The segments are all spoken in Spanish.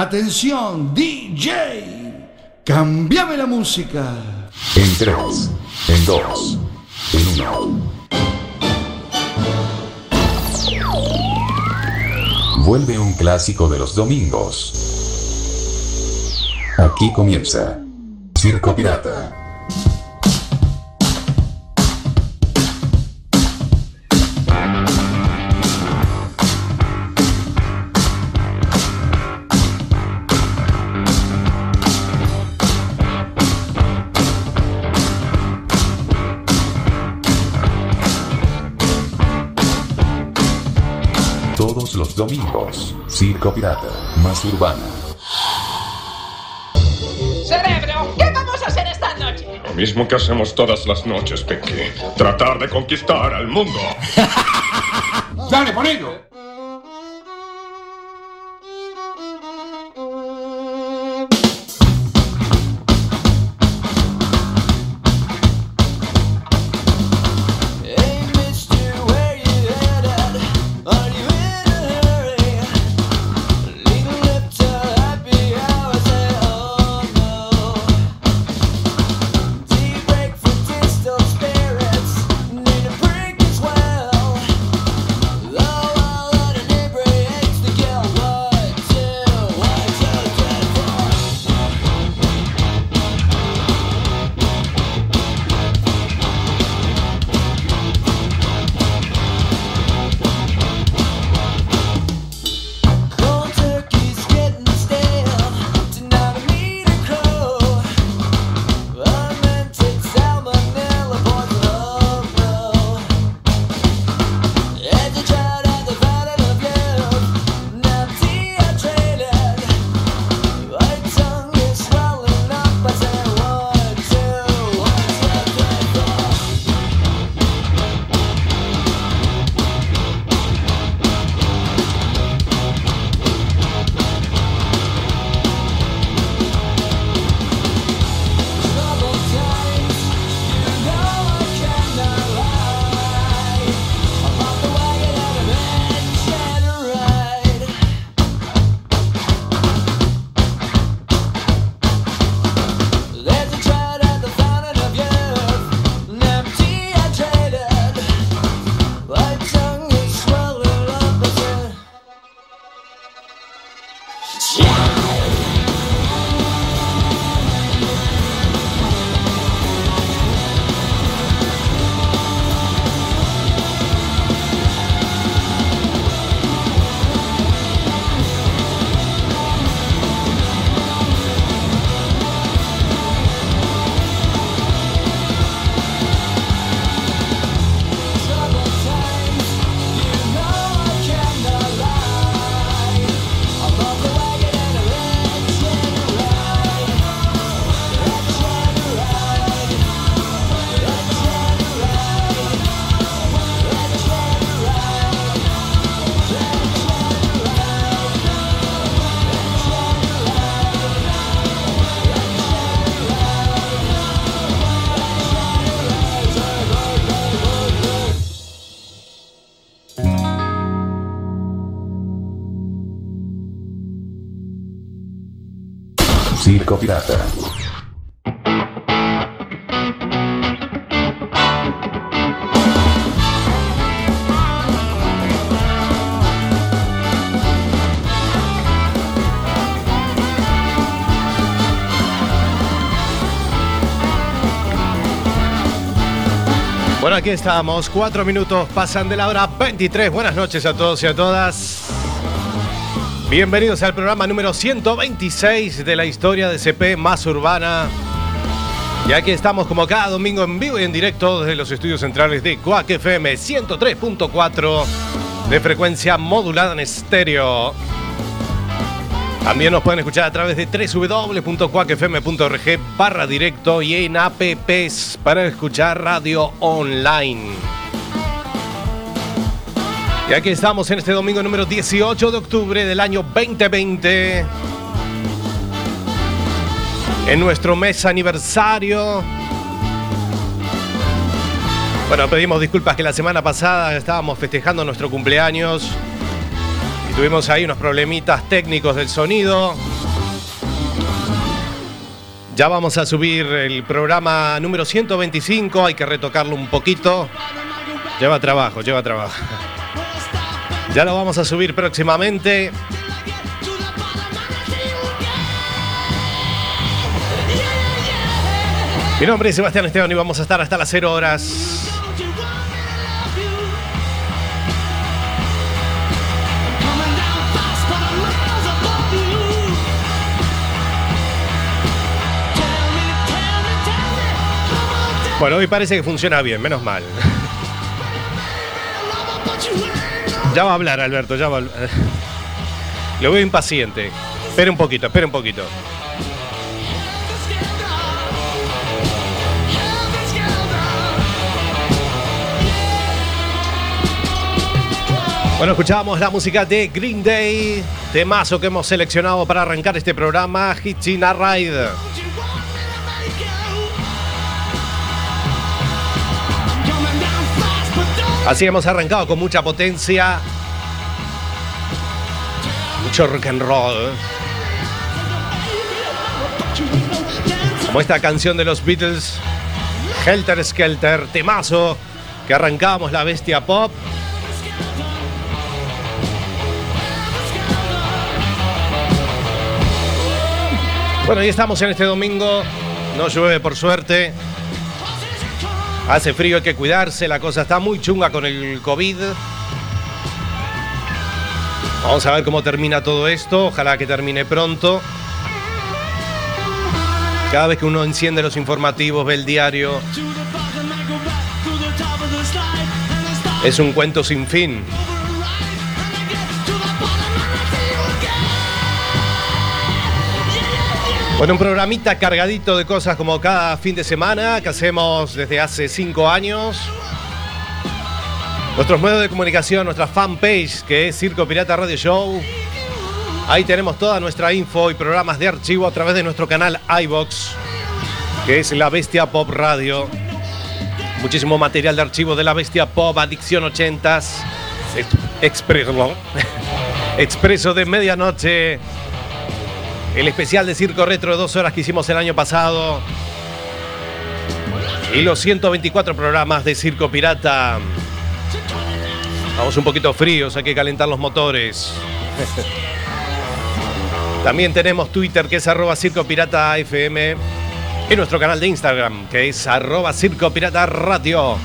Atención, DJ. Cambiame la música. En 3, en 2, en 1. Vuelve un clásico de los domingos. Aquí comienza Circo Pirata. Domingos, Circo Pirata, más urbana. Cerebro, ¿qué vamos a hacer esta noche? Lo mismo que hacemos todas las noches, Peque. Tratar de conquistar al mundo. Dale, ponelo. Hey, Bueno, aquí estamos. Cuatro minutos pasan de la hora 23. Buenas noches a todos y a todas. Bienvenidos al programa número 126 de la historia de CP más urbana. Y aquí estamos como cada domingo en vivo y en directo desde los estudios centrales de Quack FM 103.4 de frecuencia modulada en estéreo. También nos pueden escuchar a través de www.cuacfm.org barra directo y en apps para escuchar radio online. Y aquí estamos en este domingo número 18 de octubre del año 2020. En nuestro mes aniversario. Bueno, pedimos disculpas que la semana pasada estábamos festejando nuestro cumpleaños y tuvimos ahí unos problemitas técnicos del sonido. Ya vamos a subir el programa número 125, hay que retocarlo un poquito. Lleva trabajo, lleva trabajo. Ya lo vamos a subir próximamente. Mi nombre es Sebastián Esteban y vamos a estar hasta las 0 horas. Bueno, hoy parece que funciona bien, menos mal. Ya va a hablar, Alberto, ya va a. Lo veo impaciente. Espere un poquito, espere un poquito. Bueno, escuchábamos la música de Green Day, temazo que hemos seleccionado para arrancar este programa, Hitchin a Ride. Así hemos arrancado con mucha potencia. Mucho rock and roll. Como esta canción de los Beatles, Helter Skelter, temazo, que arrancamos la bestia pop. Bueno, y estamos en este domingo. No llueve por suerte. Hace frío, hay que cuidarse. La cosa está muy chunga con el COVID. Vamos a ver cómo termina todo esto. Ojalá que termine pronto. Cada vez que uno enciende los informativos, ve el diario, es un cuento sin fin. Bueno, un programita cargadito de cosas como cada fin de semana que hacemos desde hace cinco años. Nuestros medios de comunicación, nuestra fanpage que es Circo Pirata Radio Show. Ahí tenemos toda nuestra info y programas de archivo a través de nuestro canal iBox, que es La Bestia Pop Radio. Muchísimo material de archivo de La Bestia Pop, Adicción 80s, Ex- Expreso, Expreso de Medianoche, el especial de Circo Retro de dos horas que hicimos el año pasado. Y los 124 programas de Circo Pirata. Vamos un poquito fríos, hay que calentar los motores. También tenemos Twitter que es arroba Circo Pirata FM. Y nuestro canal de Instagram que es arroba Circo Pirata Radio.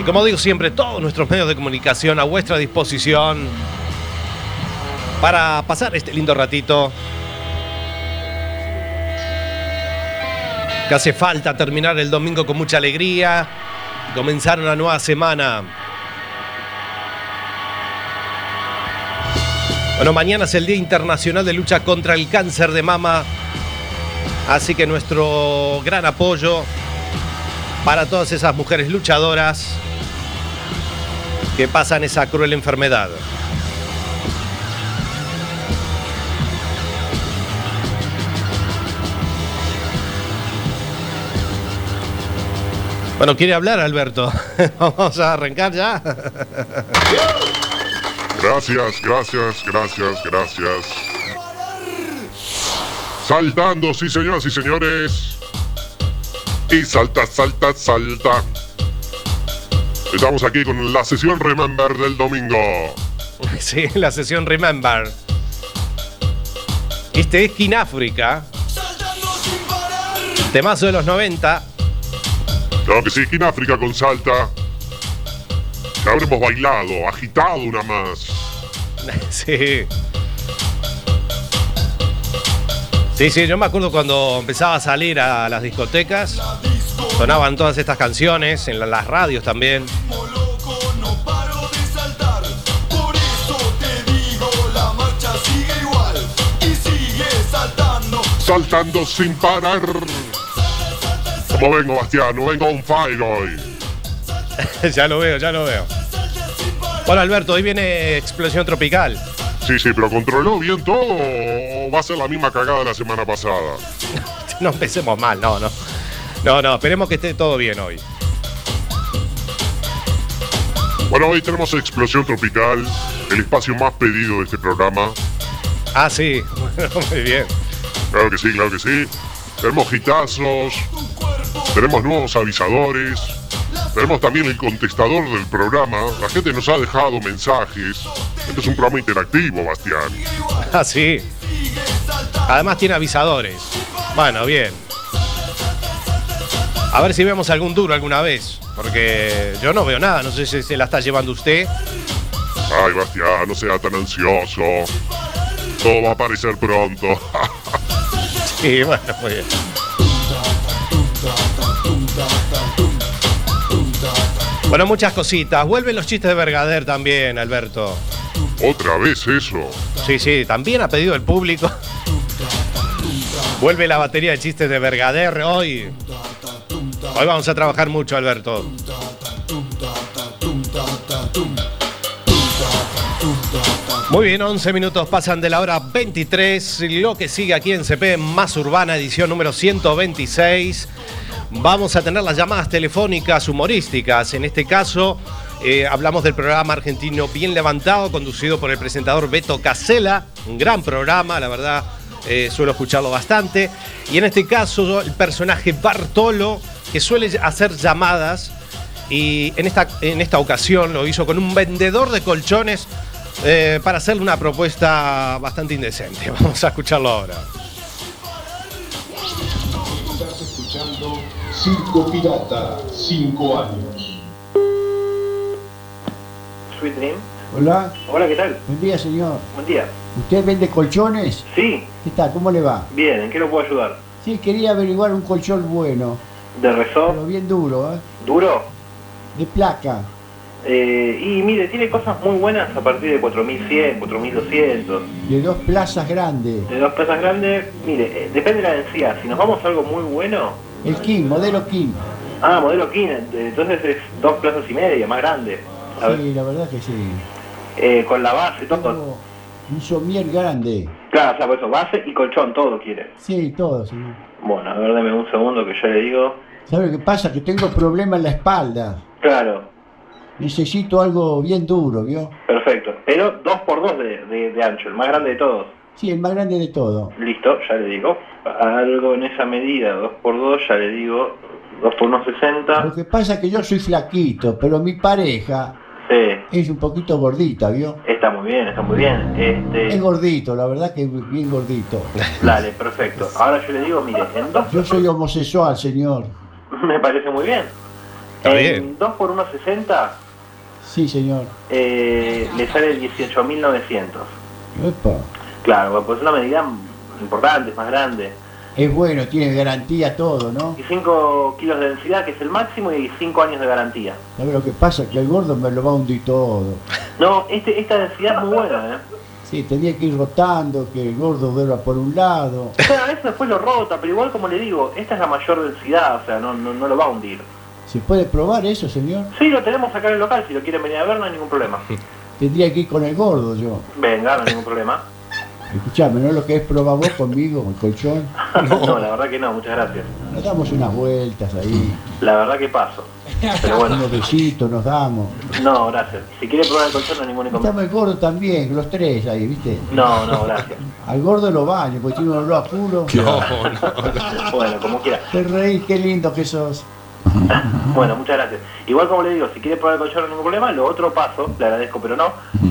Y como digo siempre, todos nuestros medios de comunicación a vuestra disposición para pasar este lindo ratito que hace falta terminar el domingo con mucha alegría, comenzar una nueva semana. Bueno, mañana es el Día Internacional de Lucha contra el Cáncer de Mama, así que nuestro gran apoyo para todas esas mujeres luchadoras que pasan esa cruel enfermedad. Bueno, ¿quiere hablar Alberto? Vamos a arrancar ya. Gracias, gracias, gracias, gracias. Saltando, sí, señoras y señores. Y salta, salta, salta. Estamos aquí con la sesión Remember del domingo. Sí, la sesión Remember. Este es Kináfrica, temazo de los 90. Claro que sí, en África con salta. Que habremos bailado, agitado una más. Sí. Sí, sí, yo me acuerdo cuando empezaba a salir a las discotecas, sonaban todas estas canciones, en la- las radios también. no. Saltando sin parar. ¿Cómo vengo, Bastián? No vengo on fire hoy. ya lo veo, ya lo veo. Bueno, Alberto, hoy viene Explosión Tropical. Sí, sí, pero ¿controló bien todo o va a ser la misma cagada de la semana pasada? No empecemos mal, no, no. No, no, esperemos que esté todo bien hoy. Bueno, hoy tenemos Explosión Tropical, el espacio más pedido de este programa. Ah, sí, bueno, muy bien. Claro que sí, claro que sí. tenemos hitazos, tenemos nuevos avisadores, tenemos también el contestador del programa. La gente nos ha dejado mensajes. Este es un programa interactivo, Bastián. Ah, sí. Además tiene avisadores. Bueno, bien. A ver si vemos algún duro alguna vez. Porque yo no veo nada. No sé si se la está llevando usted. Ay, Bastián, no sea tan ansioso. Todo va a aparecer pronto. Sí, bueno, muy bien. Bueno, muchas cositas. Vuelven los chistes de Bergader también, Alberto. Otra vez eso. Sí, sí, también ha pedido el público. Vuelve la batería de chistes de Bergader hoy. Hoy vamos a trabajar mucho, Alberto. Muy bien, 11 minutos pasan de la hora 23. Lo que sigue aquí en CP Más Urbana, edición número 126. Vamos a tener las llamadas telefónicas humorísticas. En este caso, eh, hablamos del programa argentino Bien Levantado, conducido por el presentador Beto Casella. Un gran programa, la verdad, eh, suelo escucharlo bastante. Y en este caso, el personaje Bartolo, que suele hacer llamadas. Y en esta, en esta ocasión lo hizo con un vendedor de colchones eh, para hacerle una propuesta bastante indecente. Vamos a escucharlo ahora. Estás escuchando Circo Pirata, 5 años. Sweet Dream. Hola, Hola, ¿qué tal? buen día señor. Buen día. ¿Usted vende colchones? Sí, ¿Qué tal? ¿Cómo le va? bien, ¿en qué lo puedo ayudar? Sí, quería averiguar un colchón bueno, ¿De resort? pero bien duro, ¿eh? ¿Duro? De placa. Eh, y mire, tiene cosas muy buenas a partir de 4100, 4200. De dos plazas grandes. De dos plazas grandes, mire, eh, depende de la densidad. Si nos vamos a algo muy bueno, El King, modelo King. ah, modelo King, entonces es dos plazas y media, más grande. Sí, la verdad que sí. eh, con la base, todo. Tengo un somier grande. Claro, o sea, por eso, base y colchón, todo quiere. Sí, todo, señor. Bueno, a ver, deme un segundo que yo le digo. ¿Sabe lo que pasa? Que tengo problema en la espalda. Claro, Necesito algo bien duro, ¿vio? perfecto. Pero 2x2 de, de, de ancho, el más grande de todos. Sí, el más grande de todo. Listo, ya le digo. Algo en esa medida, 2x2, ya le digo. 2 por 1,60. Lo que pasa es que yo soy flaquito, pero mi pareja Sí, es un poquito gordita, ¿vio? está muy bien, está muy bien. Es Este, gordito, la verdad que es bien gordito. dale, perfecto. Ahora yo le digo, mire, en 2 Yo soy homosexual, señor. me parece muy bien. Está en bien. 2 por 1,60 Sí, señor. eh, le sale 18.900. Epa. Claro, pues es una medida importante, es más grande. Es bueno, tiene garantía todo, ¿no? Y 5 kilos de densidad, que es el máximo, y 5 años de garantía. ¿Sabes lo que pasa? Que el gordo me lo va a hundir todo. No, este, esta densidad es muy buena, ¿eh? Sí, tendría que ir rotando, que el gordo duerma por un lado. Pero a veces después lo rota, pero igual como le digo, esta es la mayor densidad, o sea, no, no, no lo va a hundir. ¿Se puede probar eso, señor? Sí, lo tenemos acá en el local, si lo quieren venir a ver no hay ningún problema. Tendría que ir con el gordo yo. Venga, no hay ningún problema. Escuchame, ¿no? Lo que es probar vos conmigo, el colchón. No, la verdad que no, muchas gracias. Nos damos unas vueltas ahí, La verdad que paso. Pero bueno, unos besitos nos damos. no, gracias. Si quiere probar el colchón no hay ningún Estamos inconveniente. el gordo también, los tres ahí, ¿viste? No, no, gracias. Al gordo lo baño, porque tiene un olor a culo. No, no. Bueno, como quiera. Te reís, qué lindo que sos. Bueno, muchas gracias. Igual como le digo, si quiere probar el colchón no hay ningún problema, lo otro paso, le agradezco, pero no.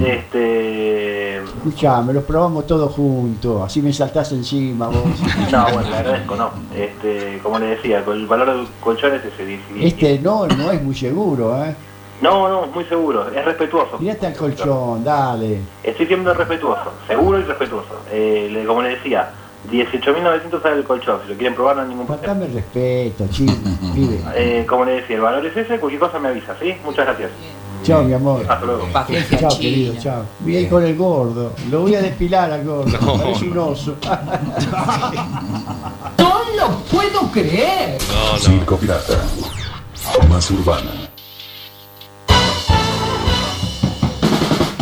Este. Escuchame, los probamos todos juntos, así me saltás encima vos. No, bueno, le agradezco, no. Este, como le decía, el valor del colchón es ese. 10. Este no, no es muy seguro, ¿eh? No, no, muy seguro, es respetuoso. Mirate al colchón, dale. Estoy siendo respetuoso, seguro y respetuoso. Eh, le- como le decía, 18.900 sale el colchón, si lo quieren probar no hay ningún problema. Faltame respeto, chico. Eh, como le decía, el valor es ese, cualquier cosa me avisa, ¿sí? Muchas gracias. Chao, mi amor. Hasta luego. Paciencia, Chao, querido, chao. Voy a ir con el gordo. Lo voy a despilar al gordo. No. Parece un oso. No lo puedo creer. No, no. Circo Pirata. Más urbana.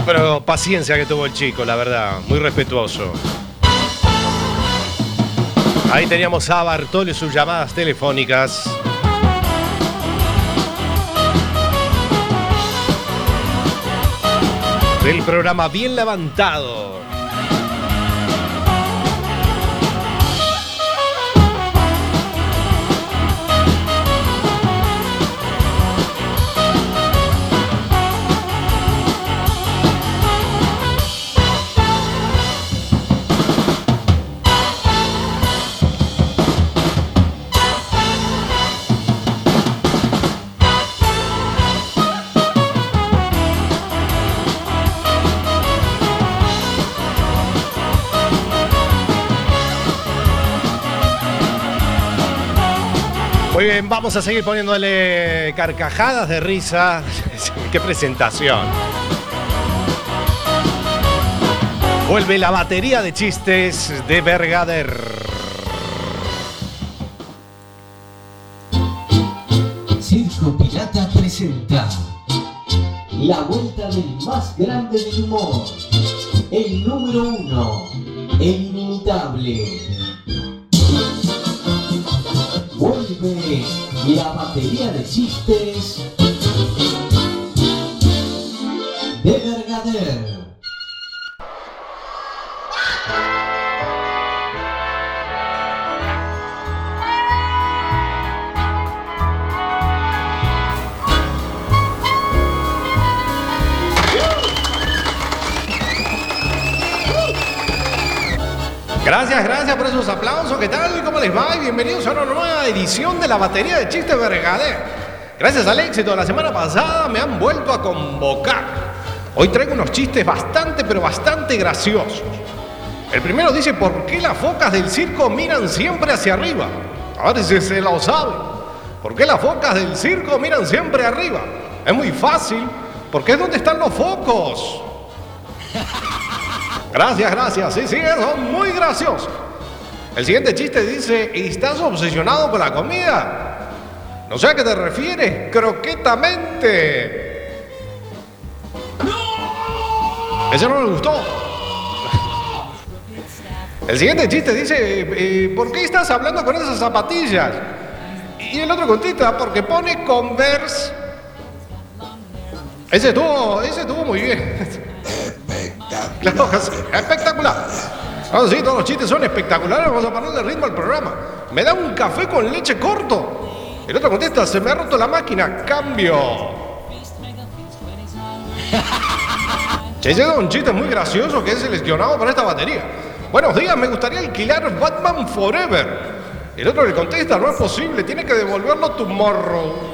Pero paciencia que tuvo el chico, la verdad. Muy respetuoso. Ahí teníamos a Bartolo y sus llamadas telefónicas. Del programa Bien Levantado. Bien, vamos a seguir poniéndole carcajadas de risa. ¡Qué presentación! Vuelve la batería de chistes de Bergader. Circo Pirata presenta La vuelta del más grande del humor. El número uno, el inimitable. Vuelve la batería de chistes de Bergader. Gracias, gracias por esos aplausos. ¿Qué tal? ¿Cómo les va? Bienvenidos a una nueva edición de la batería de chistes Bergader. Gracias al éxito de la semana pasada me han vuelto a convocar. Hoy traigo unos chistes bastante, pero bastante graciosos. El primero dice, ¿por qué las focas del circo miran siempre hacia arriba? A ver si se lo sabe. ¿Por qué las focas del circo miran siempre arriba? Es muy fácil, porque es donde están los focos. Gracias, gracias. Sí, sí, son muy graciosos. El siguiente chiste dice, ¿estás obsesionado con la comida? No sé a qué te refieres, croquetamente. Ese no me gustó. El siguiente chiste dice, eh, ¿por qué estás hablando con esas zapatillas? Y el otro contesta, porque pone Converse. Ese estuvo, ese estuvo muy bien. Claro espectacular. Ahora sí, todos los chistes son espectaculares. Vamos a ponerle ritmo al programa. Me da un café con leche corto. El otro contesta, se me ha roto la máquina. Cambio. Che, llega un chiste muy gracioso que es seleccionado para esta batería. Buenos días, me gustaría alquilar Batman Forever. El otro le contesta, no es posible, tiene que devolverlo tomorrow.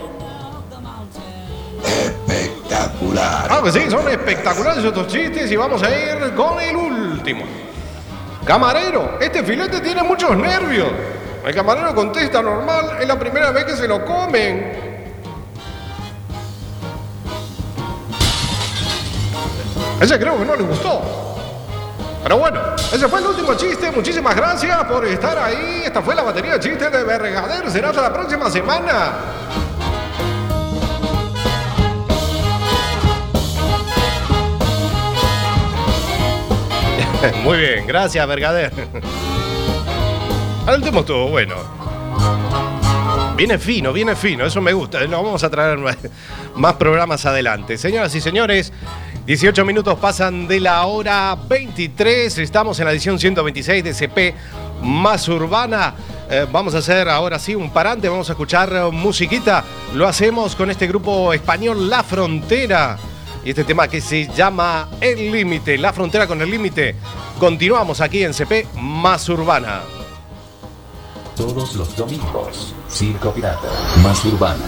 Claro que sí, son espectaculares estos chistes y vamos a ir con el último. Camarero, este filete tiene muchos nervios. El camarero contesta normal, es la primera vez que se lo comen. Ese creo que no le gustó. Pero bueno, ese fue el último chiste. Muchísimas gracias por estar ahí. Esta fue la batería de chistes de Bergader. Será hasta la próxima semana. Muy bien, gracias, Bergader. Al último estuvo bueno. Viene fino, viene fino, eso me gusta. Lo vamos a traer más- programas adelante. Señoras y señores, 18 minutos pasan de la hora 23. Estamos en la edición 126 de CP Más Urbana. Eh, vamos a hacer ahora sí un parante, vamos a escuchar musiquita. Lo hacemos con este grupo español La Frontera. Y este tema que se llama El Límite, La Frontera con el Límite. Continuamos aquí en CP Más Urbana. Todos los domingos. Circo Pirata. Más Urbana.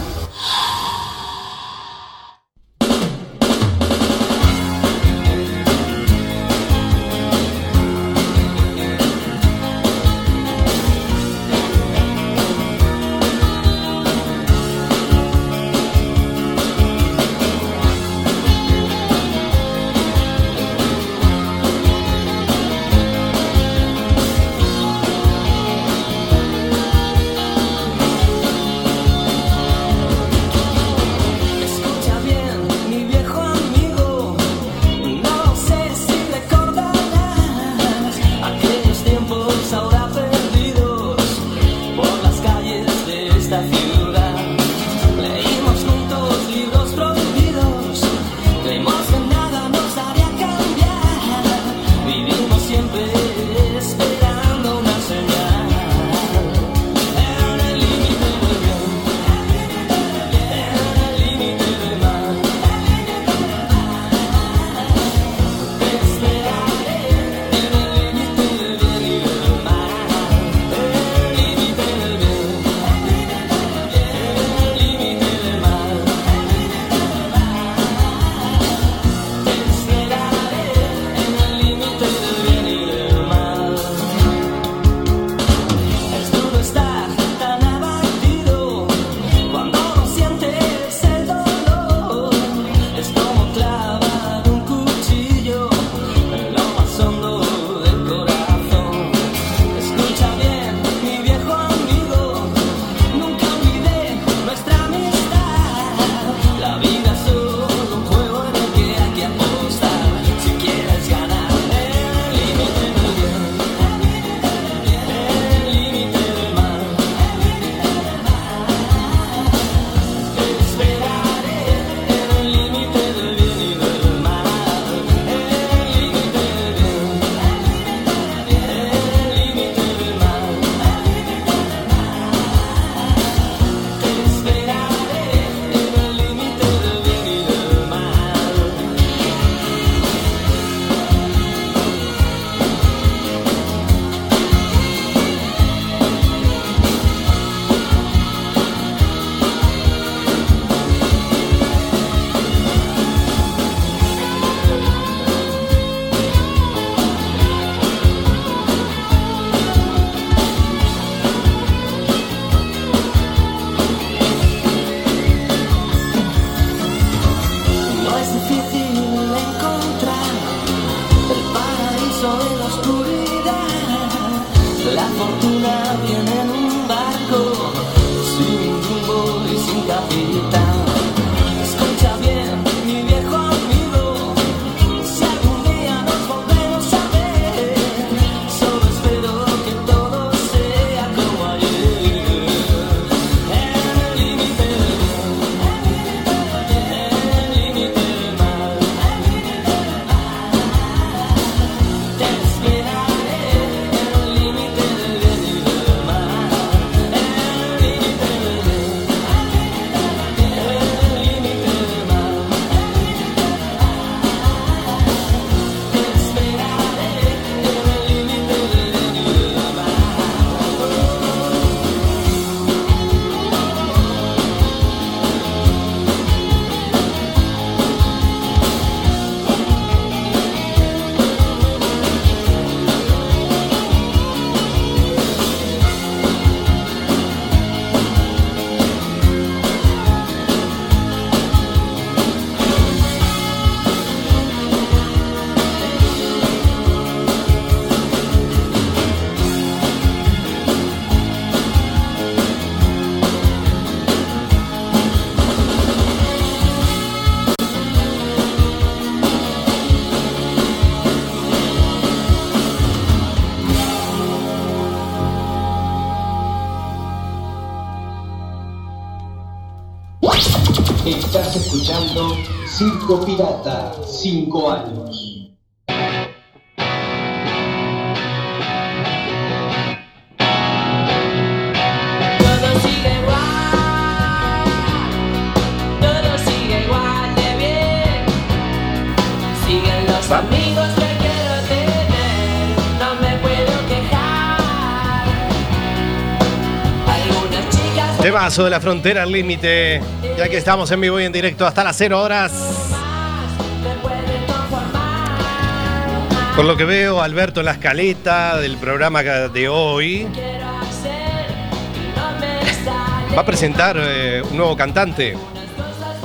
Pirata, 5 años. Todo sigue igual, todo sigue igual de bien. Siguen los amigos que quiero tener, no me puedo quejar. Algunas chicas Temazo de la frontera al límite. Ya que estamos en vivo y en directo hasta las 0 horas. Por lo que veo, Alberto en la escaleta del programa de hoy va a presentar eh, un nuevo cantante.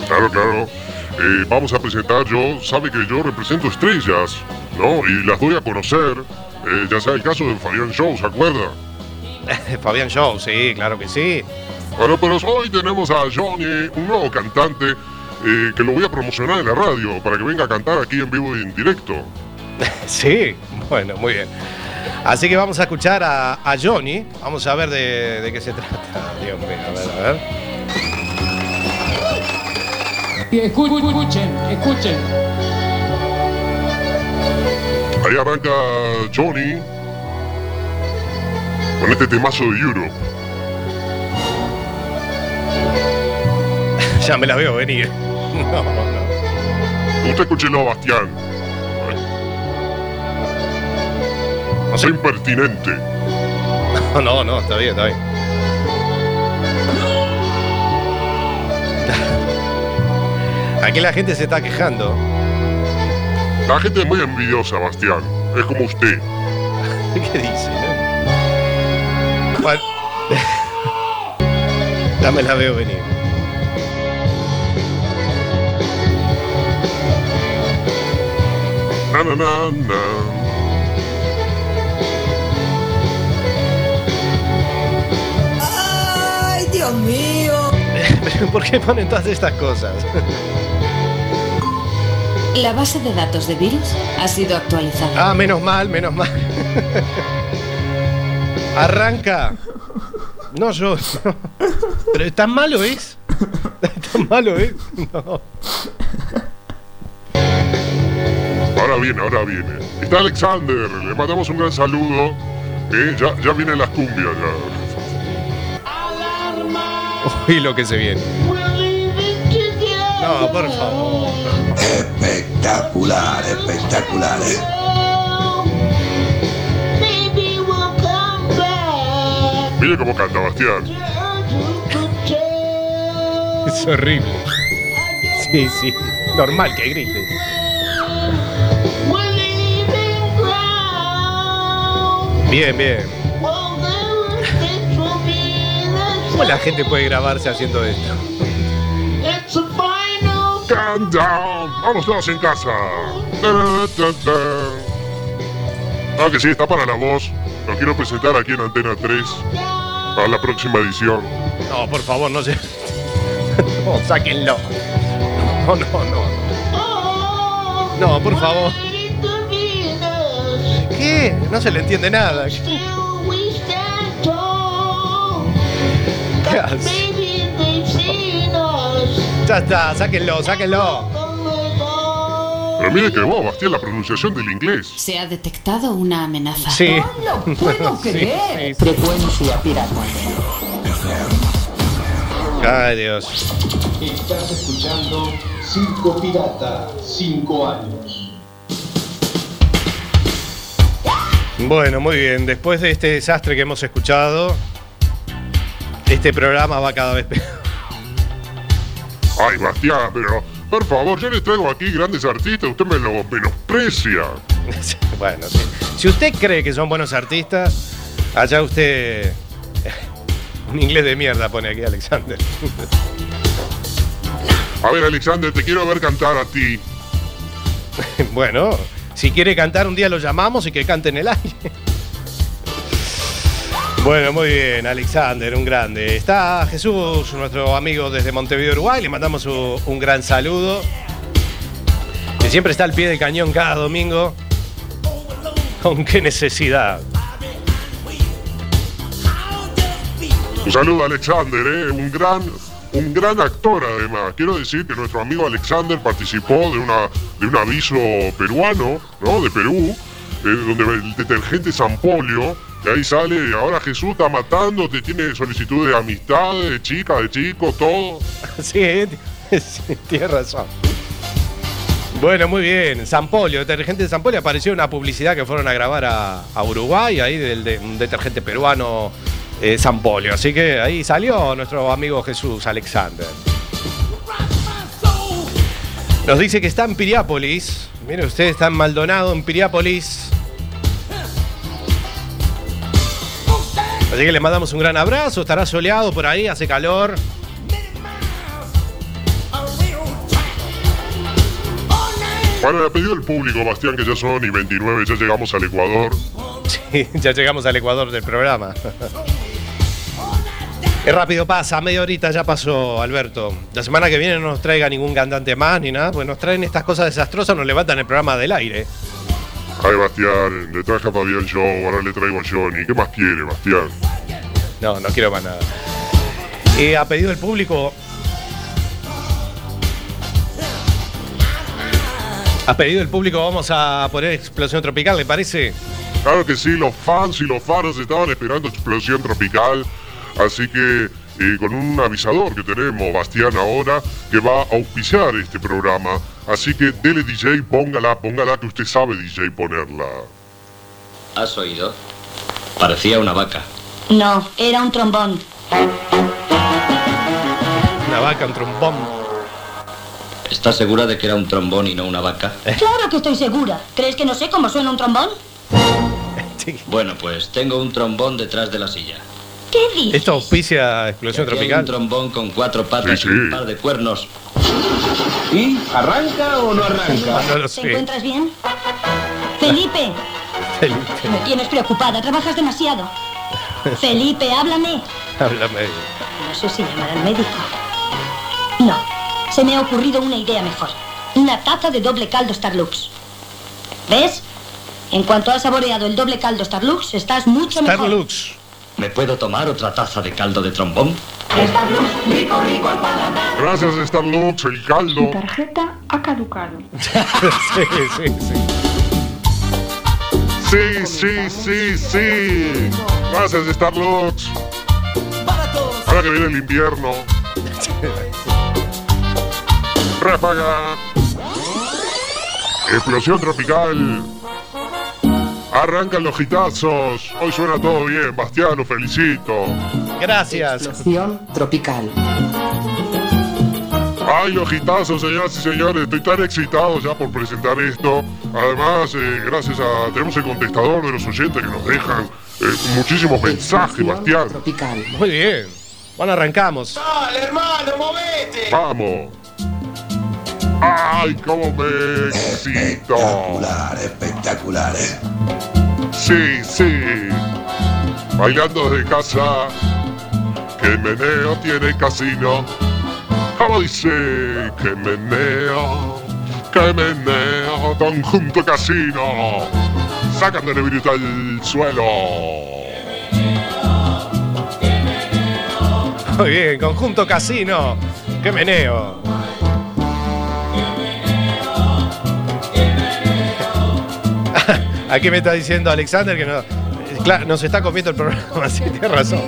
Claro, claro. Eh, vamos a presentar, yo, sabe que yo represento estrellas, ¿no? Y las doy a conocer. Eh, ya sea el caso de Fabián Show, ¿se acuerda? Fabián Show, sí, claro que sí. Bueno, pero hoy tenemos a Johnny, un nuevo cantante, que lo voy a promocionar en la radio para que venga a cantar aquí en vivo y en directo. Sí, bueno, muy bien. Así que vamos a escuchar a, a Johnny. Vamos a ver de, de qué se trata. Dios mío, a ver, a ver. Escuchen, escuchen. Ahí arranca Johnny con este temazo de Europe. Ya me la veo venir. No, no. Usted escúchelo, Bastián. No Soy impertinente. No, no, no, está bien, está bien. Aquí la gente se está quejando. La gente es muy envidiosa, Bastián. Es como usted. ¿Qué dice? no? Bueno. ya me la veo venir. Na, na, na, Dios mío. ¿por qué ponen todas estas cosas? La base de datos de virus ha sido actualizada. Ah, menos mal, menos mal. Arranca. No, yo. no. Pero tan malo es. Tan malo es. No. Ahora viene, ahora viene. Está Alexander. Le mandamos un gran saludo. Eh, ya, ya vienen las cumbias. Ya. Uy, lo que se viene. No, por favor. Espectacular, espectacular. ¿eh? Mire cómo canta Bastián. Es horrible. Sí, sí. Normal que grite. Bien, bien. ¿Cómo la gente puede grabarse haciendo esto? Countdown. Vamos todos en casa. Ah, que sí, está para la voz. Lo quiero presentar aquí en Antena 3 para la próxima edición. No, por favor, no se. No, sáquenlo. No, no, no. No, por favor. ¿Qué? No se le entiende nada. ¿Qué hace? Ya está, sáquenlo, sáquenlo. Pero mire que vos, Bastián, la pronunciación del inglés. Se ha detectado una amenaza. Sí. No lo puedo Sí, creer. sí, sí. Frecuencia pirata. Ay, Dios. Estás escuchando Circo Pirata, 5 años. Bueno, muy bien. Después de este desastre que hemos escuchado, este programa va cada vez peor. Ay, Bastián, pero por favor, yo les traigo aquí grandes artistas, usted me lo menosprecia. bueno, sí. Si usted cree que son buenos artistas, allá usted. Un inglés de mierda pone aquí Alexander. A ver, Alexander, te quiero ver cantar a ti. bueno, si quiere cantar, un día lo llamamos y que cante en el aire. Bueno, muy bien, Alexander, un grande. Está Jesús, nuestro amigo desde Montevideo, Uruguay. Le mandamos un, gran saludo. Que siempre está al pie del cañón cada domingo. ¿Con qué necesidad? Un saludo Alexander, ¿eh? un gran, un gran actor además. Quiero decir que nuestro amigo Alexander participó de, una, de un aviso peruano, ¿no? De Perú, eh, donde el detergente Sampolio, y ahí sale, ahora Jesús está matando, te tiene solicitud de amistad, de chica, de chico, todo. Sí, sí, tienes razón. Bueno, muy bien. Sampolio, detergente de Sampolio. Apareció una publicidad que fueron a grabar a, a Uruguay, ahí del de, un detergente peruano eh, Sampolio. Así que ahí salió nuestro amigo Jesús Alexander. Nos dice que está en Piriápolis. Mire usted, está en Maldonado, en Piriápolis. Así que le mandamos un gran abrazo. Estará soleado por ahí, hace calor. Bueno, le pedido el público, Bastián, que ya son y 29, ya llegamos al Ecuador. Sí, ya llegamos al Ecuador del programa. Es rápido pasa, media horita ya pasó, Alberto. La semana que viene no nos traiga ningún cantante más ni nada, pues nos traen estas cosas desastrosas, nos levantan el programa del aire. Ay, Bastián, le traje a Fabián Show, ahora le traigo a Johnny. ¿Qué más quiere, Bastián? No, no quiero más nada. Y a pedido del público. A pedido del público vamos a poner explosión tropical, ¿le parece? Claro que sí, los fans y los faros estaban esperando explosión tropical. Así que eh, con un avisador que tenemos, Bastián, ahora, que va a auspiciar este programa. Así que dele DJ, póngala, póngala que usted sabe DJ ponerla. ¿Has oído? Parecía una vaca. No, era un trombón. Una vaca, un trombón. ¿Estás segura de que era un trombón y no una vaca? Claro que estoy segura. ¿Crees que no sé cómo suena un trombón? Bueno, pues tengo un trombón detrás de la silla. ¿Qué dices? Esto auspicia explosión hay tropical. un trombón con cuatro patas Sí, y un par de cuernos. ¿Y arranca o no arranca? No lo ¿Te sé. encuentras bien? Felipe, Felipe, me tienes preocupada. Trabajas demasiado. Felipe, háblame. háblame. No sé si llamar al médico. No, se me ha ocurrido una idea mejor. Una taza de doble caldo Starlux. ¿Ves? En cuanto has saboreado el doble caldo Starlux, estás mucho mejor. Starlux. ¿Me puedo tomar otra taza de caldo de trombón? Gracias, Starlux, el caldo. tarjeta ha caducado. sí, sí, sí. Sí, sí, sí, sí. Gracias, Starlux. Ahora que viene el invierno. Ráfaga. Explosión tropical. Arrancan los gitazos. Hoy suena todo bien, Bastián, lo felicito. Gracias. Explosión tropical. Ay, los gitazos, señoras y señores, estoy tan excitado ya por presentar esto. Además, eh, gracias a. Tenemos el contestador de los oyentes que nos dejan eh, muchísimos mensajes, Bastián. Tropical. Muy bien. Bueno, arrancamos. Dale, hermano, movete. Vamos. Ay, cómo me excito. Espectacular, espectacular, eh. Sí, sí. Bailando desde casa. Que el meneo tiene casino. Como dice, que meneo, que meneo, conjunto casino. Sacan de negrita al suelo. Muy bien, conjunto casino. Qué meneo. Aquí me está diciendo Alexander que no, claro, nos está comiendo el programa, sí, tiene razón.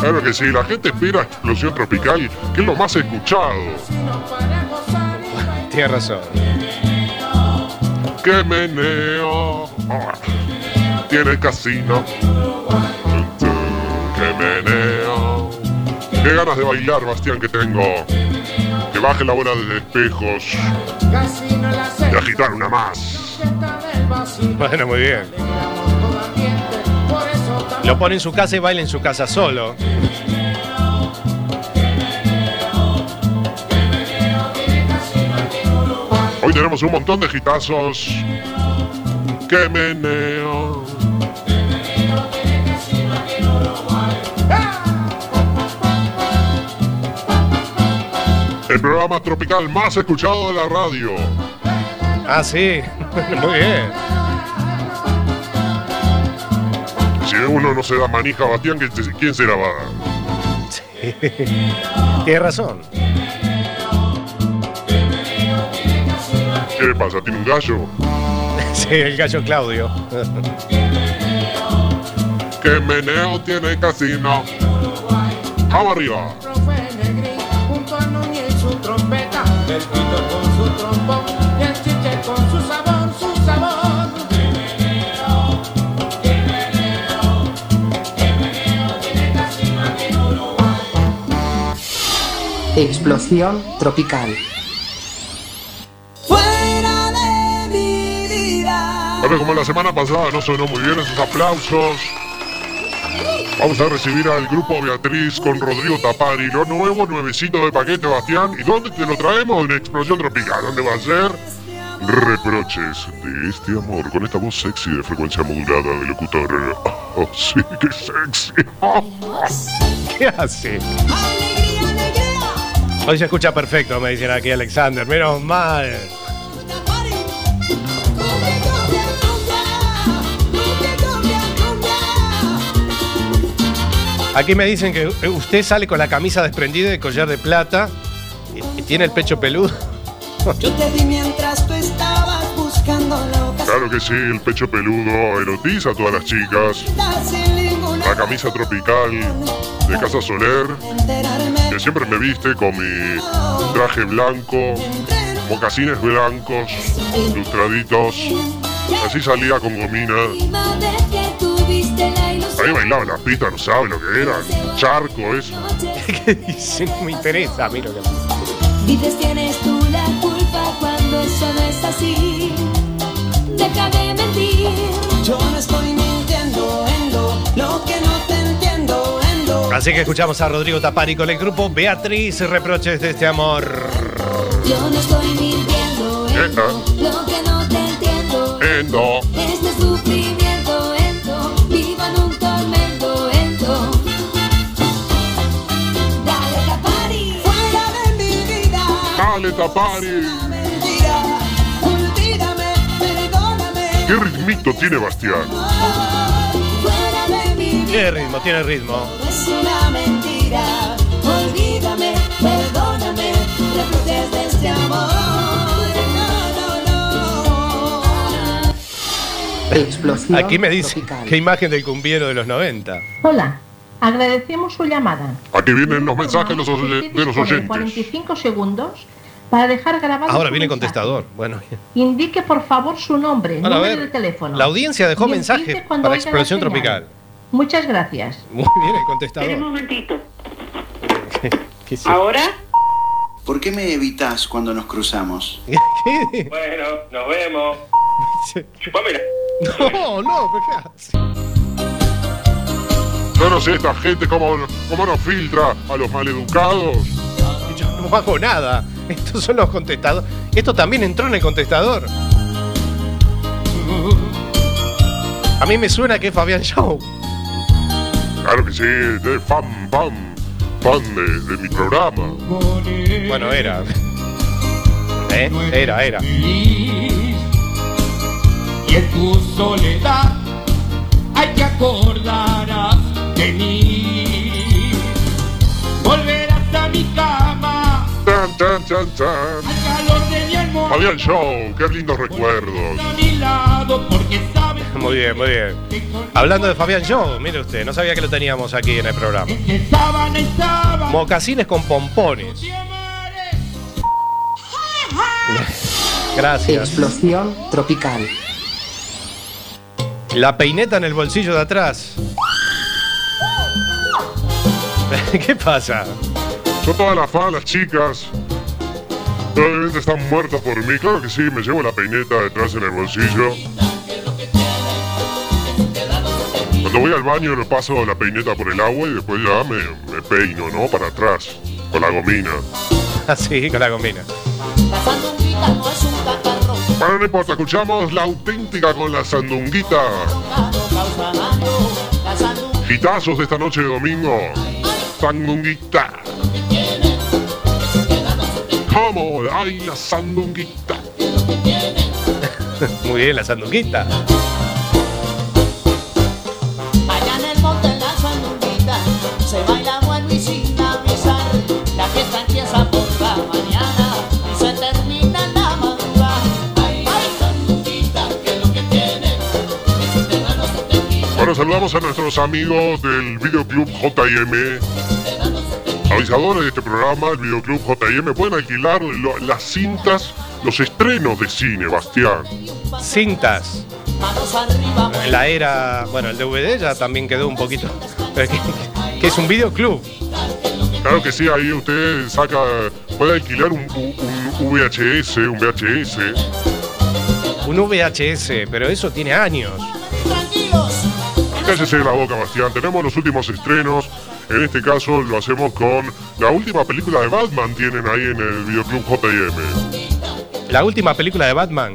Claro que sí, la gente espera explosión tropical, que es lo más escuchado. Tiene razón. Que meneo. Tiene casino. Que meneo. Qué ganas de bailar, Bastián, que tengo. Que baje la bola de espejos y agitar una más. Bueno, muy bien. Lo pone en su casa y baila en su casa solo. Hoy tenemos un montón de gitazos. Que meneo. El programa tropical más escuchado de la radio. Ah, sí. Muy bien. Si uno no se da manija, Bastián, ¿quién quién se la va a dar? Tiene razón. ¿Qué le pasa? ¿Tiene un gallo? Sí, el gallo Claudio. ¿Qué meneo tiene el casino? Vamos arriba. Profe Negri, junto a Núñez su trompeta, el pito con su trombón y el chiche con su sabor, Explosión tropical. Fuera de mi vida. Bueno, como la semana pasada no sonó muy bien esos aplausos. Vamos a recibir al grupo Beatriz con Rodrigo Tapari, lo nuevo, nuevecito de paquete, Bastián. ¿Y dónde te lo traemos? En Explosión Tropical. ¿Dónde va a ser? Reproches de este amor, con esta voz sexy de frecuencia modulada de locutor. Oh, sí, qué sexy. ¿Qué hace? Hoy se escucha perfecto, me dicen aquí Alexander. Menos mal. Aquí me dicen que usted sale con la camisa desprendida y el collar de plata y, tiene el pecho peludo. Yo te di mientras tú estabas buscando la. Claro que sí, el pecho peludo erotiza a todas las chicas. La camisa tropical de Casa Soler, siempre me viste con mi traje blanco, mocasines blancos, lustraditos. Así salía con gomina. Ahí bailaba las pistas, no sabe lo que era, un charco eso. ¿Qué dice? No me interesa a mí lo que Dices tienes tú la culpa cuando eso no es así. Deja Así que escuchamos a Rodrigo Tapari con el grupo Beatriz Reproches de este amor. Yo no estoy mintiendo, endo, lo que no te entiendo. Endo. Este sufrimiento, endo, vivo en un tormento, endo. Dale, Capari. Fuera de mi vida, Dale, Tapari. mentira. Olvídame, perdóname. ¿Qué ritmito tiene Bastián? Tiene ritmo, tiene ritmo. Es una mentira. Olvídame, perdóname. De este amor. No, no, no. Explosión Aquí me dice tropical. qué imagen del cumbiero de los 90. Hola, agradecemos su llamada. Aquí vienen los mensajes de los, oye- de los Dispone oyentes. 45 segundos para dejar grabado Ahora viene el mensaje. contestador. Bueno, Indique por favor su nombre, número ver, de teléfono. la audiencia dejó mensaje para Explosión señal. Tropical. Muchas gracias. Muy bien el contestador. momentito. ¿Qué es ¿Ahora? ¿Por qué me evitas cuando nos cruzamos? ¿Qué? Bueno, nos vemos. Chupamela. No, no, ¿pero qué hace? Yo no sé esta gente cómo, cómo nos filtra a los maleducados. Yo no hago nada. Estos son los contestadores. Esto también entró en el contestador. A mí me suena que es Fabián Show. Claro que sí, de fan, fan, fan de, de mi programa. Bueno, era. ¿Eh? Era, era. Y en tu soledad hay que acordarás de mí. Volverás a mi cama Tan, tan, tan, tan. al calor de mi almohada Fabián Show, qué lindos recuerdos. a mi lado porque sabes Muy bien, muy bien. Hablando de Fabián Show, mire usted, no sabía que lo teníamos aquí en el programa. Mocasines con pompones. Gracias. Explosión tropical. La peineta en el bolsillo de atrás. ¿Qué pasa? Son todas las fans, las chicas. Probablemente están muertas por mí. Claro que sí, me llevo la peineta detrás en el bolsillo. Cuando voy al baño le paso la peineta por el agua y después ya me, me peino, ¿no? Para atrás, con la gomina. Así, con la gomina. La sandunguita no es un catarro. Bueno, no importa, escuchamos la auténtica con la sandunguita. Hitazos de esta noche de domingo. Sandunguita. ¿Cómo? ¡Ay, la sandunguita! Muy bien, la sandunguita. Bueno, saludamos a nuestros amigos del Videoclub JM. Avisadores de este programa, el Videoclub JM, pueden alquilar lo- las cintas, los estrenos de cine, Bastián. Cintas. La era, bueno, el DVD ya también quedó un poquito. pero que, que es un videoclub. Claro que sí, ahí usted saca, puede alquilar un, un- un VHS, un VHS. Un VHS, pero eso tiene años. Cállese la boca, Bastián. Tenemos los últimos estrenos. En este caso lo hacemos con la última película de Batman. Tienen ahí en el Videoclub JM. La última película de Batman.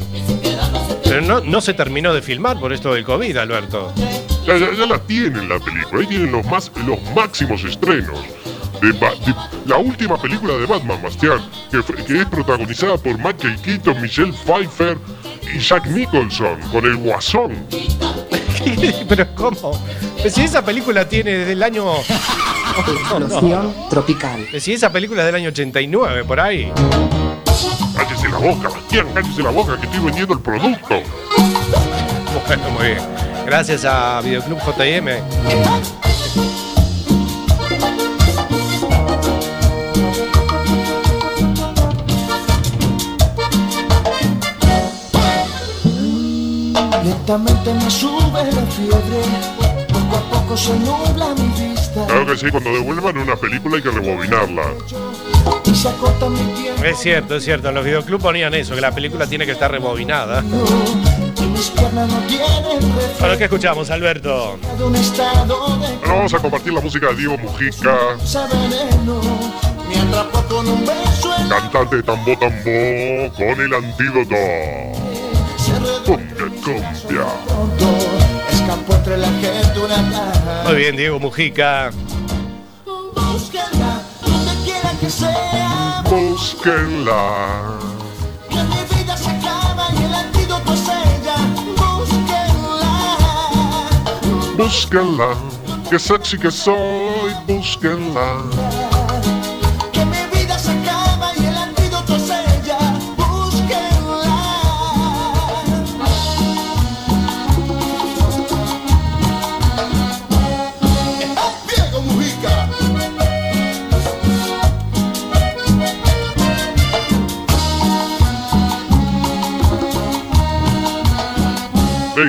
Pero no, no se terminó de filmar por esto del COVID, Alberto. Ya, ya- ya la tienen la película. Ahí tienen los, más, los máximos estrenos. De, de la última película de Batman, Bastián, que, que es protagonizada por Michael Keaton, Michelle Pfeiffer y Jack Nicholson, con el Guasón. pero ¿cómo? Pero si esa película tiene desde el año... Explosión tropical. Si esa película es del año 89, por ahí. Cállese la boca, Bastián, cállese la boca, que estoy vendiendo el producto. Bueno, muy bien. Gracias a Videoclub JM. Lentamente me sube la fiebre, poco a poco se nubla mi vista Claro que sí, cuando devuelvan una película hay que rebobinarla. Es cierto, es cierto. En los videoclubs ponían eso, que la película tiene que estar rebobinada. Bueno, ¿qué escuchamos, Alberto? Ahora vamos a compartir la música de Diego Mujica, cantante Tambo Tambo, con el antídoto. Cumbia, cumbia. pronto, escapó entre la gente una caja. Muy bien, Diego Mujica. Búsquenla, donde quiera que sea, Búsquenla. que mi vida se acaba y el antídoto es ella. Búsquenla. Búsquenla. Qué sexy que soy, búsquenla.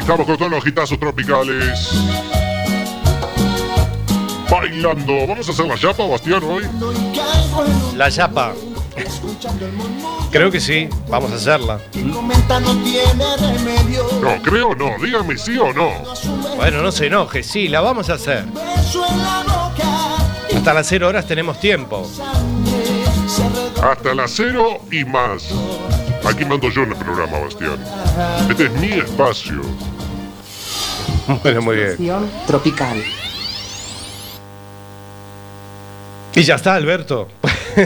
Estamos con todos los hitazos tropicales. Bailando. ¿Vamos a hacer la chapa, Bastián, hoy? La chapa. Creo que sí, vamos a hacerla. No creo no. Dígame sí o no. Bueno, no se enoje, sí, la vamos a hacer. Hasta las 0 horas tenemos tiempo. Hasta las cero y más. Aquí mando yo en el programa, Bastián. Este es mi espacio. Bueno, muy bien. Explosión tropical. Y ya está, Alberto.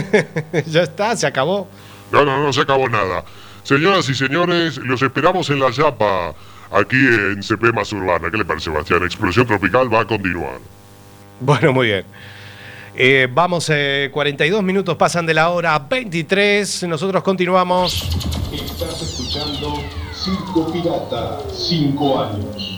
ya está, se acabó. No, no, no se acabó nada. Señoras y señores, los esperamos en la Yapa, aquí en CP Más Urbana. ¿Qué le parece, Bastián? Explosión Tropical va a continuar. Bueno, muy bien. Eh, vamos, eh, 42 minutos pasan de la hora 23. Nosotros continuamos. Estás escuchando Circo Pirata, 5 años.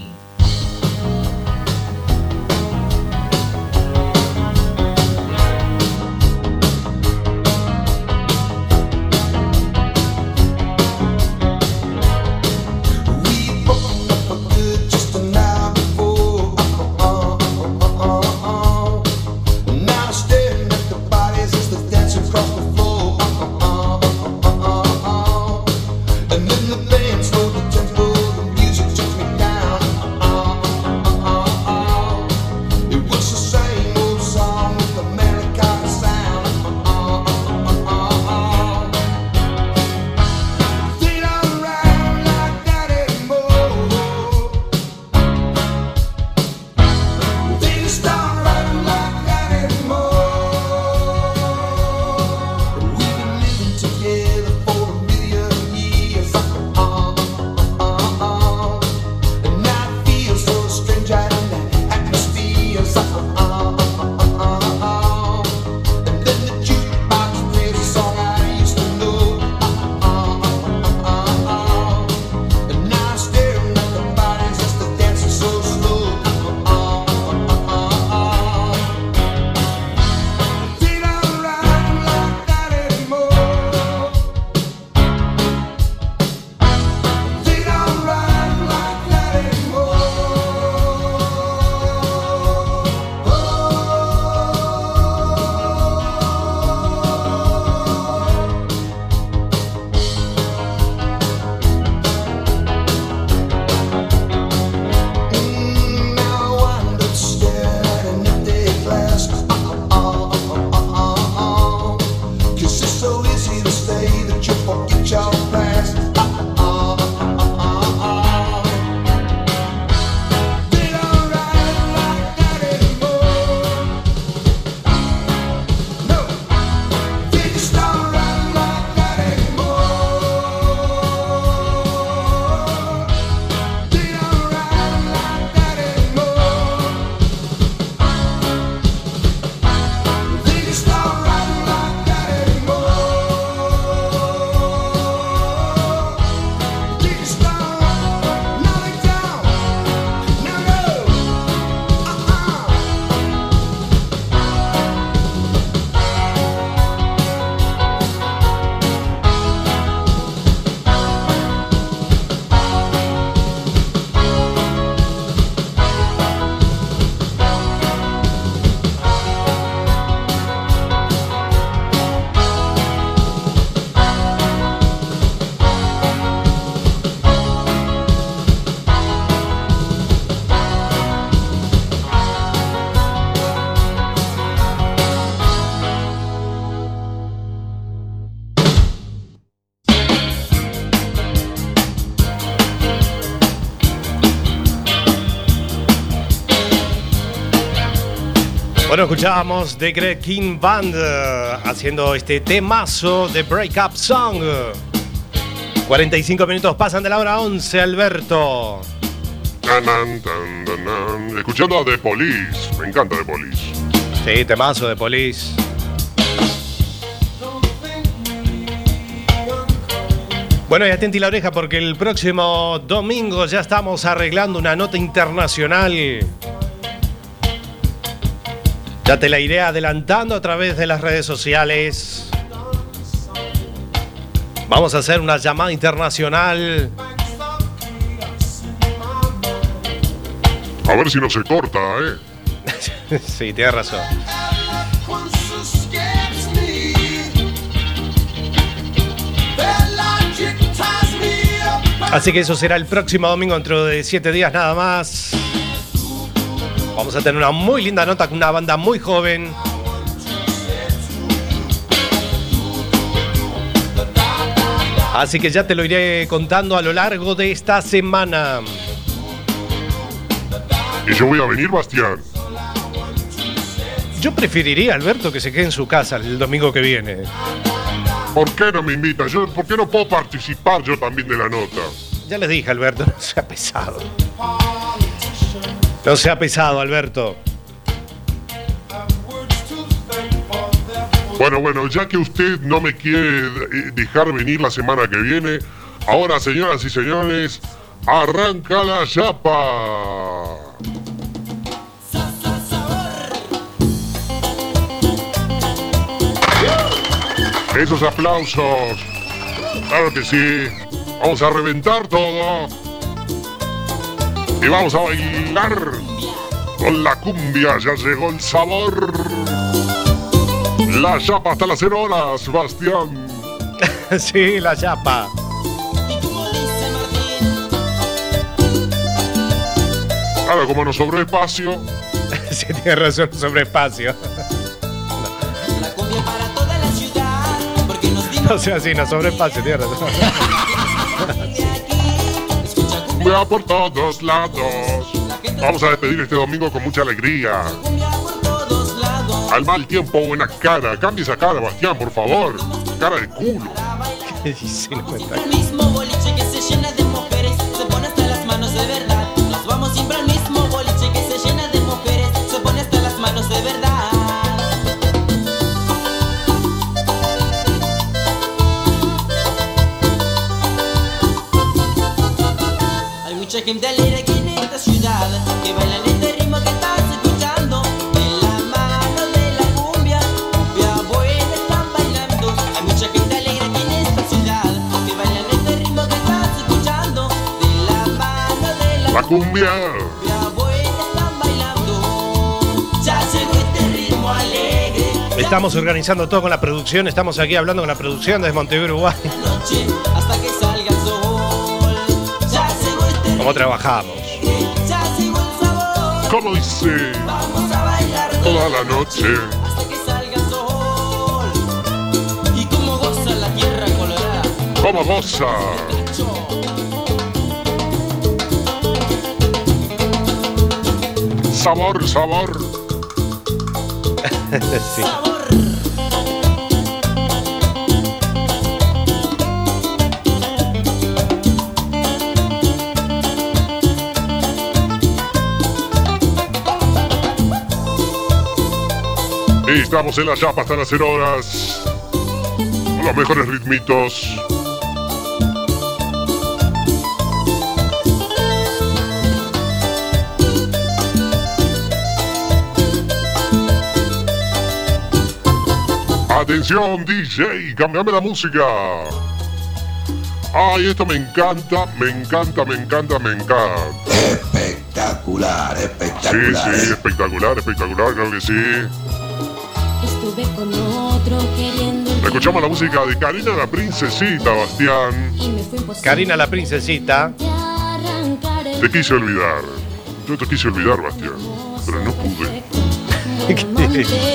Escuchábamos de Greg King Band eh, haciendo este temazo de Breakup Song. 45 minutos pasan de la hora 11, Alberto. Escuchando a The Police. Me encanta The Police. Sí, temazo de Police. Bueno, y atenti la oreja porque el próximo domingo ya estamos arreglando una nota internacional. Ya te la iré adelantando a través de las redes sociales. Vamos a hacer una llamada internacional. A ver si no se corta, ¿eh? sí, tienes razón. Así que eso será el próximo domingo, dentro de siete días nada más. Vamos a tener una muy linda nota con una banda muy joven. Así que ya te lo iré contando a lo largo de esta semana. Y yo voy a venir, Bastián. Yo preferiría, Alberto, que se quede en su casa el domingo que viene. ¿Por qué no me invitan? Yo, ¿Por qué no puedo participar yo también de la nota? Ya les dije, Alberto, no sea pesado. No sea pesado, Alberto. Bueno, bueno, ya que usted no me quiere dejar venir la semana que viene, ahora, señoras y señores, arranca la chapa. Esos aplausos. Claro que sí. Vamos a reventar todo. Y vamos a bailar. Con la cumbia ya llegó el sabor. La chapa hasta las 0 horas, Bastián. sí, la chapa. Claro, como nos sobró espacio. sí, tiene razón, sobre espacio. No sea así, no sobre espacio, tiene razón. Cumbia por todos lados. Vamos a despedir este domingo con mucha alegría. Al mal tiempo, buena cara. Cambie esa cara, Bastián, por favor. Cara de culo. El Hay mucha gente alegre aquí en esta ciudad que bailan este ritmo que estás escuchando. De la mano de la cumbia, cumbia buena están bailando. Hay mucha gente alegre aquí en esta ciudad que bailan este ritmo que estás escuchando. De la mano de la La cumbia. cumbia buena están bailando. Ya llegó este ritmo alegre. Estamos organizando todo con la producción, estamos aquí hablando con la producción desde Montevideo, Uruguay. Noche hasta ¿Cómo trabajamos? ¿Cómo dice? Vamos a bailar Toda la noche. hasta que salga sol. Y como goza la tierra colorada. ¿Cómo goza? Sabor, sabor. sí. Estamos en la chapa hasta las 0 horas. Con los mejores ritmitos. Atención, DJ, cambiame la música. Ay, esto me encanta, me encanta, me encanta, me encanta. Espectacular, Sí, espectacular. sí, espectacular, espectacular, claro que sí. Estuve con otro queriendo Escuchamos la música de Karina la Princesita, Bastián. y me fue imposible Karina la princesita. Te quise olvidar. Yo te quise olvidar, Bastián, pero no pude. monte.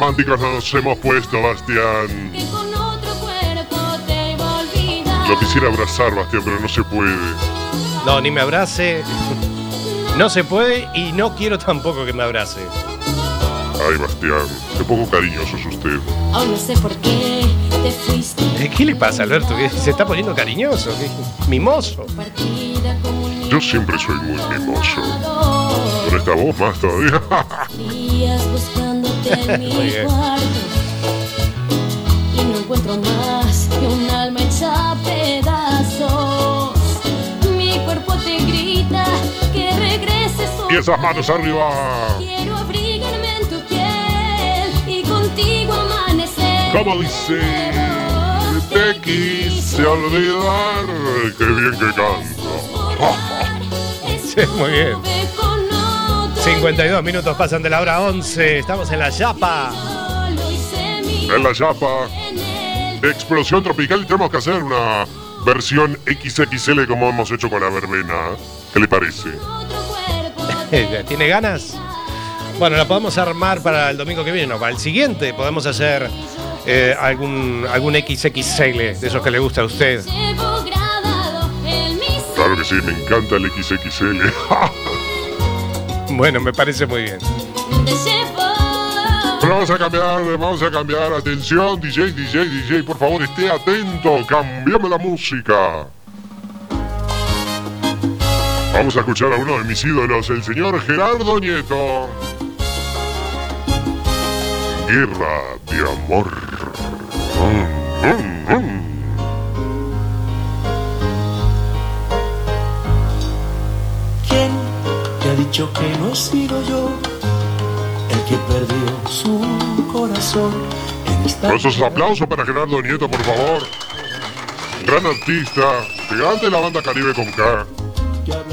románticos nos hemos puesto, Bastián. Que con otro cuerpo te iba a olvidar. Lo quisiera abrazar, Bastián, pero no se puede. No, ni me abrace. No se puede y no quiero tampoco que me abrace. Ay, Bastián, qué poco cariñoso es usted. Aún no sé por qué te fuiste. Eh, ¿Qué le pasa, Alberto? ¿Qué- ¿Se está poniendo cariñoso? ¿Qué? Mimoso. Yo siempre soy muy mimoso. Con esta voz más todavía. Muy mi cuarto. Y no encuentro más que un alma hecha a pedazos. Mi cuerpo te grita que regreses y esas manos arriba. Quiero abrigarme en tu piel y contigo amanecer. Como dice, te quise olvidar. Qué bien que canto. Sí, muy bien. 52 minutos pasan de la hora 11. Estamos en la Yapa. En la chapa. Explosión tropical y tenemos que hacer una versión XXL como hemos hecho con la verbena. ¿Qué le parece? ¿Tiene ganas? Bueno, la podemos armar para el domingo que viene, no, para el siguiente podemos hacer eh, algún, algún XXL de esos que le gusta a usted. Claro que sí, me encanta el XXL. Bueno, me parece muy bien. vamos a cambiar, vamos a cambiar. Atención, DJ, DJ, DJ, por favor, esté atento. Cambiame la música. Vamos a escuchar a uno de mis ídolos, el señor Gerardo Nieto. Guerra de amor. Dicho que no he sido yo el que perdió su corazón esos aplausos para Gerardo Nieto, por favor. Gran artista, gigante de la banda Caribe con K.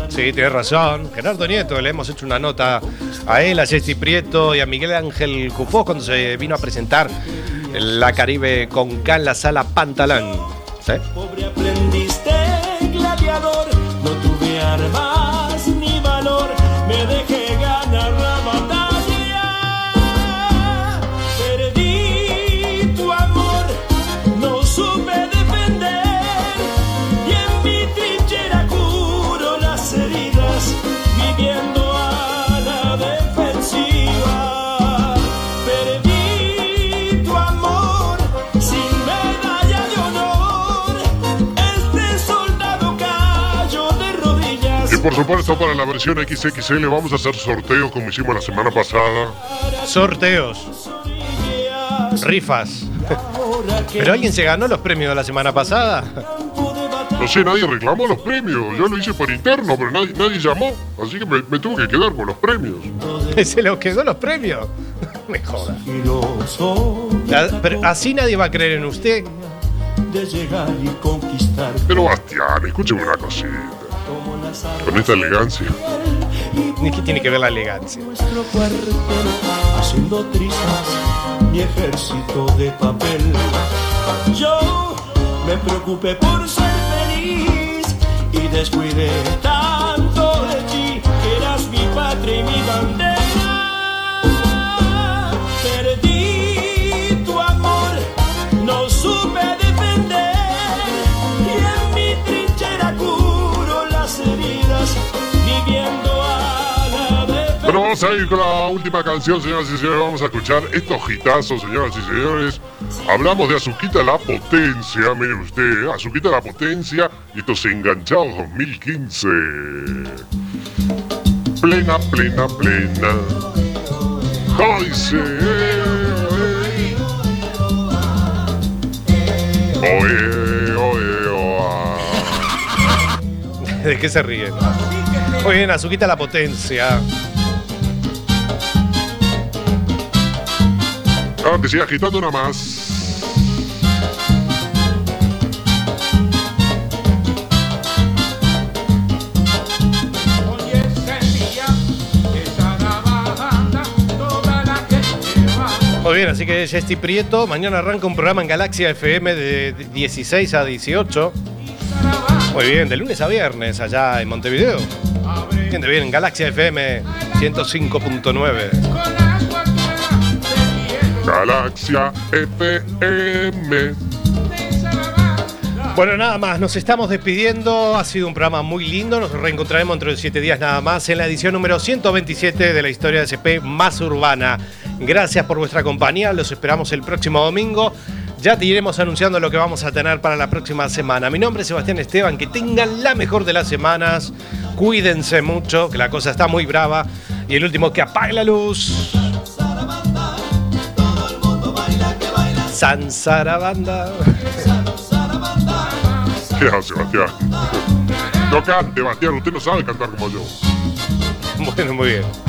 Sí, tienes razón. Gerardo Nieto, le hemos hecho una nota a él, a Jessy Prieto y a Miguel Ángel Cufó cuando se vino a presentar la Caribe con K en la sala Pantalán. ¿Sí? pobre aprendiz de gladiador. No tuve armas me dejé ganar la batalla. Por supuesto, para la versión XXL vamos a hacer sorteos como hicimos la semana pasada. Sorteos. Rifas. ¿Pero alguien se ganó los premios de la semana pasada? No sé, nadie reclamó los premios. Yo lo hice por interno, pero nadie, nadie llamó. Así que me, me tuve que quedar con los premios. ¿Se los quedó los premios? Me joda. Pero así nadie va a creer en usted. Pero Bastián, escúcheme una cosita. Con esta elegancia. Ni que tiene que ver la elegancia. Nuestro cuartel haciendo trizas mi ejército de papel. Yo me preocupé por ser feliz y descuidé Pero vamos a ir con la última canción, señoras y señores. Vamos a escuchar estos hitazos, señoras y señores. Hablamos de Azuquita la Potencia, mire usted, Azuquita la Potencia y estos enganchados 2015. Plena, plena, plena. ¿Cómo dice? Oe, oe, oa. ¿De qué se ríen? Muy bien, Azuquita la potencia. Ah, que siga agitando una más. Muy bien, así que Jesti Prieto, mañana arranca un programa en Galaxia FM de 16 a 18. Muy bien, de lunes a viernes allá en Montevideo. Bien, de bien, en Galaxia FM 105.9. Galaxia FM. Bueno, nada más, nos estamos despidiendo. Ha sido un programa muy lindo. Nos reencontraremos dentro de siete días nada más en la edición número 127 de la historia de SP más urbana. Gracias por vuestra compañía. Los esperamos el próximo domingo. Ya te iremos anunciando lo que vamos a tener para la próxima semana. Mi nombre es Sebastián Esteban. Que tengan la mejor de las semanas. Cuídense mucho, que la cosa está muy brava. Y el último, que apague la luz. Sansarabanda. ¿Qué hace, Sebastián? No cante, Sebastián. Usted no sabe cantar como yo. Bueno, muy bien.